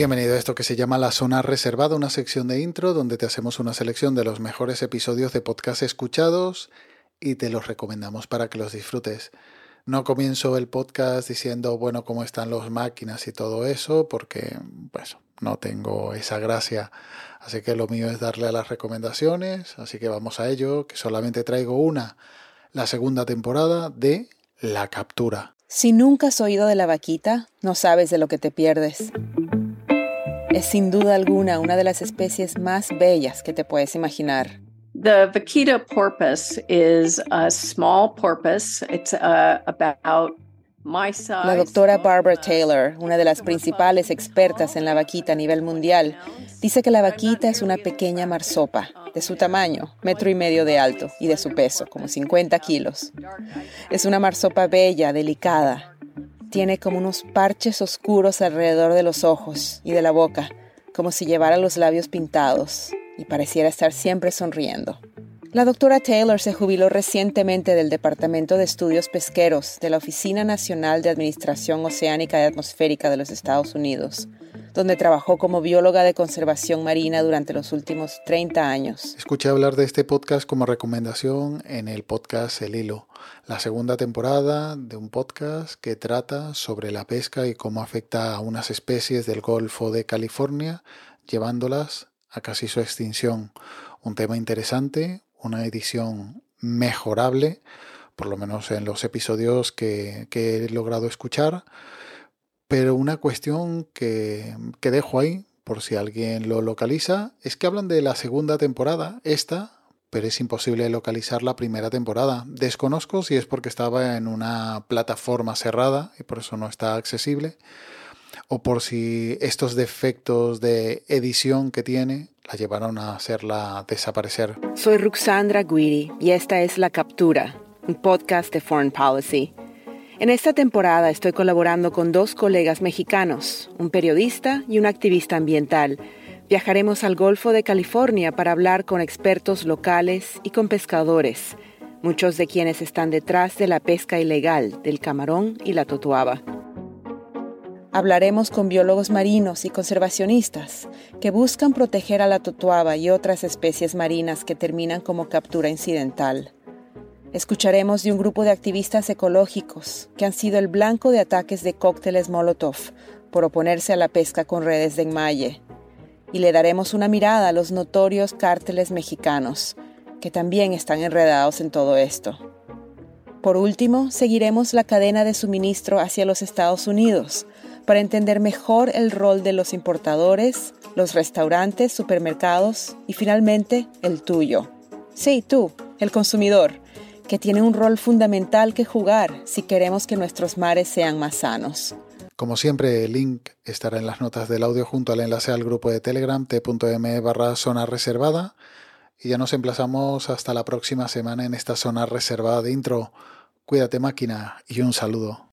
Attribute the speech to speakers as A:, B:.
A: Bienvenido a esto que se llama La Zona Reservada, una sección de intro donde te hacemos una selección de los mejores episodios de podcast escuchados y te los recomendamos para que los disfrutes. No comienzo el podcast diciendo, bueno, cómo están las máquinas y todo eso, porque pues no tengo esa gracia. Así que lo mío es darle a las recomendaciones, así que vamos a ello, que solamente traigo una, la segunda temporada de La Captura.
B: Si nunca has oído de la vaquita, no sabes de lo que te pierdes. Es sin duda alguna una de las especies más bellas que te puedes imaginar.
C: The vaquita porpoise is a small porpoise. It's uh, about my size.
B: La doctora Barbara Taylor, una de las principales expertas en la vaquita a nivel mundial, dice que la vaquita es una pequeña marsopa, de su tamaño, metro y medio de alto, y de su peso, como 50 kilos. Es una marsopa bella, delicada, tiene como unos parches oscuros alrededor de los ojos y de la boca, como si llevara los labios pintados y pareciera estar siempre sonriendo. La doctora Taylor se jubiló recientemente del Departamento de Estudios Pesqueros de la Oficina Nacional de Administración Oceánica y Atmosférica de los Estados Unidos donde trabajó como bióloga de conservación marina durante los últimos 30 años.
A: Escuché hablar de este podcast como recomendación en el podcast El Hilo, la segunda temporada de un podcast que trata sobre la pesca y cómo afecta a unas especies del Golfo de California, llevándolas a casi su extinción. Un tema interesante, una edición mejorable, por lo menos en los episodios que, que he logrado escuchar pero una cuestión que, dejo ahí, por si alguien lo localiza, es que hablan de la segunda temporada, esta, pero es imposible localizar la primera temporada. Desconozco si es porque estaba en una plataforma cerrada y por eso no está accesible, o por si estos defectos de edición que tiene la llevaron a hacerla desaparecer.
B: Soy Ruxandra Guiri y esta es La Captura, un podcast de Foreign Policy. En esta temporada estoy colaborando con dos colegas mexicanos, un periodista y un activista ambiental. Viajaremos al Golfo de California para hablar con expertos locales y con pescadores, muchos de quienes están detrás de la pesca ilegal del camarón y la totuaba. Hablaremos con biólogos marinos y conservacionistas que buscan proteger a la totuaba y otras especies marinas que terminan como captura incidental. Escucharemos de un grupo de activistas ecológicos que han sido el blanco de ataques de cócteles Molotov por oponerse a la pesca con redes de enmalle. Y le daremos una mirada a los notorios cárteles mexicanos, que también están enredados en todo esto. Por último, seguiremos la cadena de suministro hacia los Estados Unidos para entender mejor el rol de los importadores, los restaurantes, supermercados y finalmente el tuyo. Sí, tú, el consumidor que tiene un rol fundamental que jugar si queremos que nuestros mares sean más sanos.
A: Como siempre, el link estará en las notas del audio junto al enlace al grupo de Telegram t.m barra zona reservada. Y ya nos emplazamos hasta la próxima semana en esta zona reservada de intro. Cuídate máquina y un saludo.